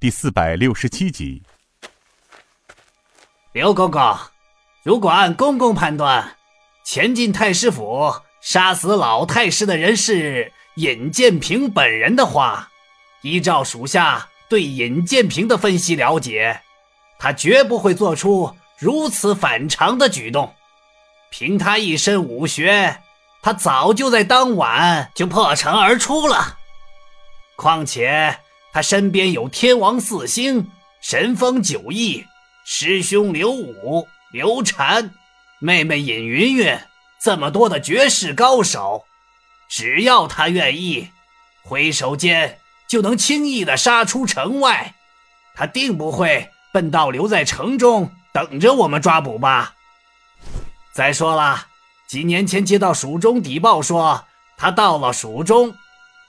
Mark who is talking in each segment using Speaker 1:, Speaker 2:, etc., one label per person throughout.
Speaker 1: 第四百六十七集。
Speaker 2: 刘公公，如果按公公判断，前进太师府杀死老太师的人是尹建平本人的话，依照属下对尹建平的分析了解，他绝不会做出如此反常的举动。凭他一身武学，他早就在当晚就破城而出了。况且他身边有天王四星、神风九翼、师兄刘武、刘禅、妹妹尹云云，这么多的绝世高手，只要他愿意，挥手间就能轻易的杀出城外。他定不会笨到留在城中等着我们抓捕吧？再说了，几年前接到蜀中邸报说他到了蜀中。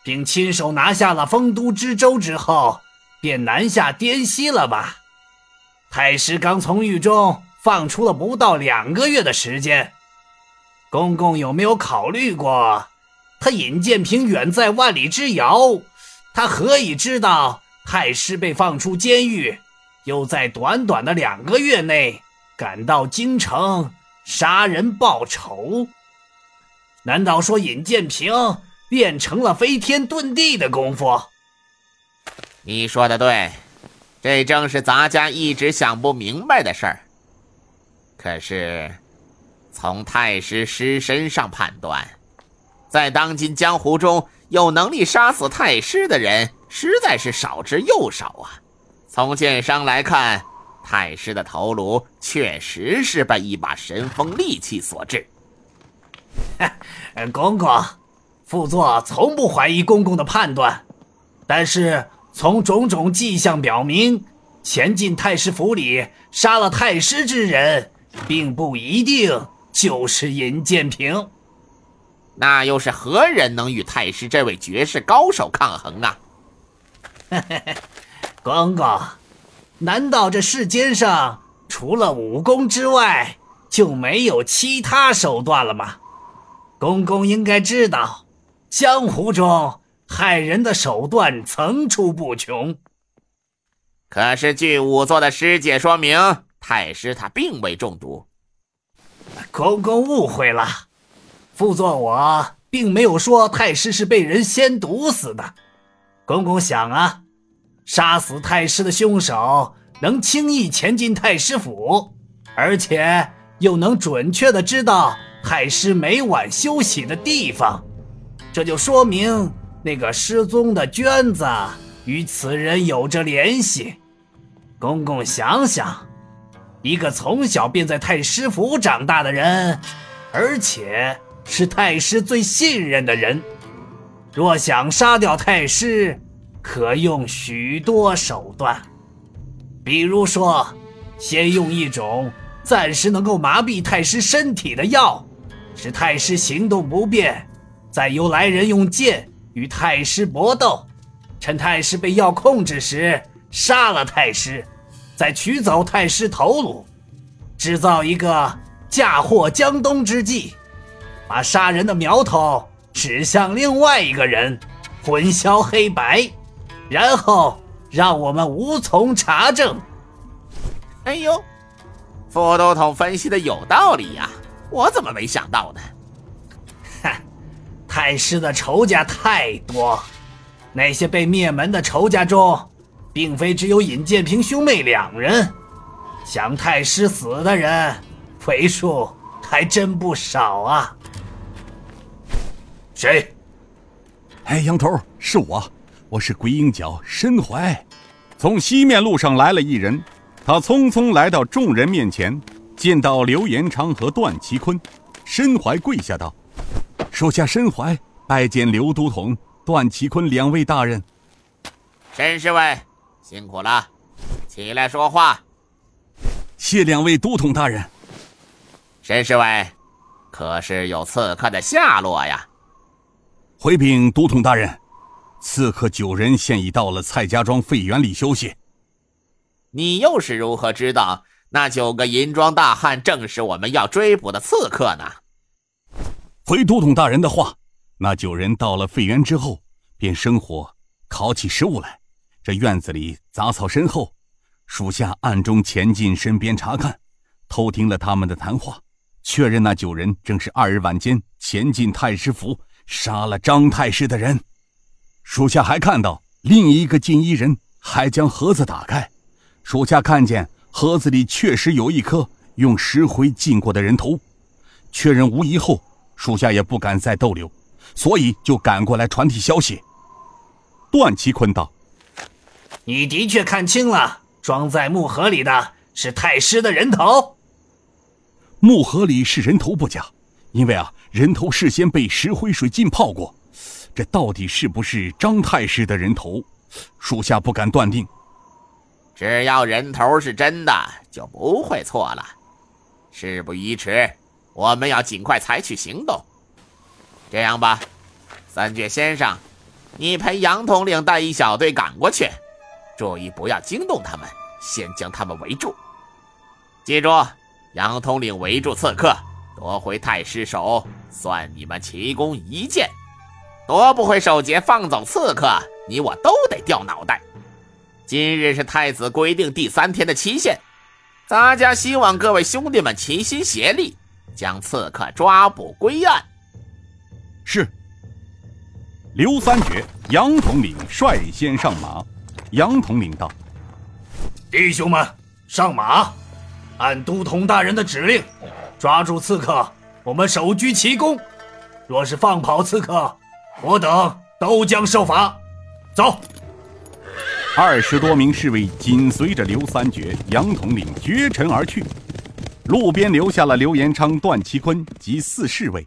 Speaker 2: 并亲手拿下了丰都知州之后，便南下滇西了吧？太师刚从狱中放出了不到两个月的时间，公公有没有考虑过，他尹建平远在万里之遥，他何以知道太师被放出监狱，又在短短的两个月内赶到京城杀人报仇？难道说尹建平？练成了飞天遁地的功夫。
Speaker 3: 你说的对，这正是咱家一直想不明白的事儿。可是，从太师师身上判断，在当今江湖中有能力杀死太师的人实在是少之又少啊。从剑伤来看，太师的头颅确实是被一把神锋利器所致。
Speaker 2: 公公。副座从不怀疑公公的判断，但是从种种迹象表明，前进太师府里杀了太师之人，并不一定就是尹建平。
Speaker 3: 那又是何人能与太师这位绝世高手抗衡啊？
Speaker 2: 公公，难道这世间上除了武功之外就没有其他手段了吗？公公应该知道。江湖中害人的手段层出不穷，
Speaker 3: 可是据仵作的师姐说明，太师他并未中毒。
Speaker 2: 公公误会了，副座我并没有说太师是被人先毒死的。公公想啊，杀死太师的凶手能轻易潜进太师府，而且又能准确的知道太师每晚休息的地方。这就说明那个失踪的娟子与此人有着联系。公公想想，一个从小便在太师府长大的人，而且是太师最信任的人，若想杀掉太师，可用许多手段。比如说，先用一种暂时能够麻痹太师身体的药，使太师行动不便。再由来人用剑与太师搏斗，趁太师被药控制时杀了太师，再取走太师头颅，制造一个嫁祸江东之计，把杀人的苗头指向另外一个人，混淆黑白，然后让我们无从查证。
Speaker 3: 哎呦，副都统分析的有道理呀，我怎么没想到呢？
Speaker 2: 太师的仇家太多，那些被灭门的仇家中，并非只有尹建平兄妹两人，想太师死的人，为数还真不少啊。
Speaker 4: 谁？
Speaker 1: 哎，杨头，是我，我是鬼影脚申怀。从西面路上来了一人，他匆匆来到众人面前，见到刘延昌和段其坤，申怀跪下道。属下身怀拜见刘都统、段其坤两位大人。
Speaker 3: 申侍卫，辛苦了，起来说话。
Speaker 1: 谢两位都统大人。
Speaker 3: 申侍卫，可是有刺客的下落呀？
Speaker 1: 回禀都统大人，刺客九人现已到了蔡家庄废园里休息。
Speaker 3: 你又是如何知道那九个银装大汉正是我们要追捕的刺客呢？
Speaker 1: 回都统大人的话，那九人到了废园之后，便生火烤起食物来，这院子里杂草深厚，属下暗中潜进身边查看，偷听了他们的谈话，确认那九人正是二日晚间潜进太师府杀了张太师的人。属下还看到另一个锦衣人还将盒子打开，属下看见盒子里确实有一颗用石灰浸过的人头。确认无疑后，属下也不敢再逗留，所以就赶过来传递消息。段其坤道。
Speaker 2: 你的确看清了，装在木盒里的是太师的人头。
Speaker 1: 木盒里是人头不假，因为啊，人头事先被石灰水浸泡过。这到底是不是张太师的人头？属下不敢断定。
Speaker 3: 只要人头是真的，就不会错了。事不宜迟，我们要尽快采取行动。这样吧，三绝先生，你陪杨统领带一小队赶过去。注意不要惊动他们，先将他们围住。记住，杨统领围住刺客，夺回太师手，算你们奇功一件；夺不回首节，放走刺客，你我都得掉脑袋。今日是太子规定第三天的期限，咱家希望各位兄弟们齐心协力，将刺客抓捕归案。
Speaker 1: 是。刘三绝、杨统领率先上马。杨统领道：“
Speaker 2: 弟兄们，上马！按都统大人的指令，抓住刺客，我们手居奇功。若是放跑刺客，我等都将受罚。走！”
Speaker 1: 二十多名侍卫紧随着刘三绝、杨统领绝尘而去，路边留下了刘延昌、段其坤及四侍卫。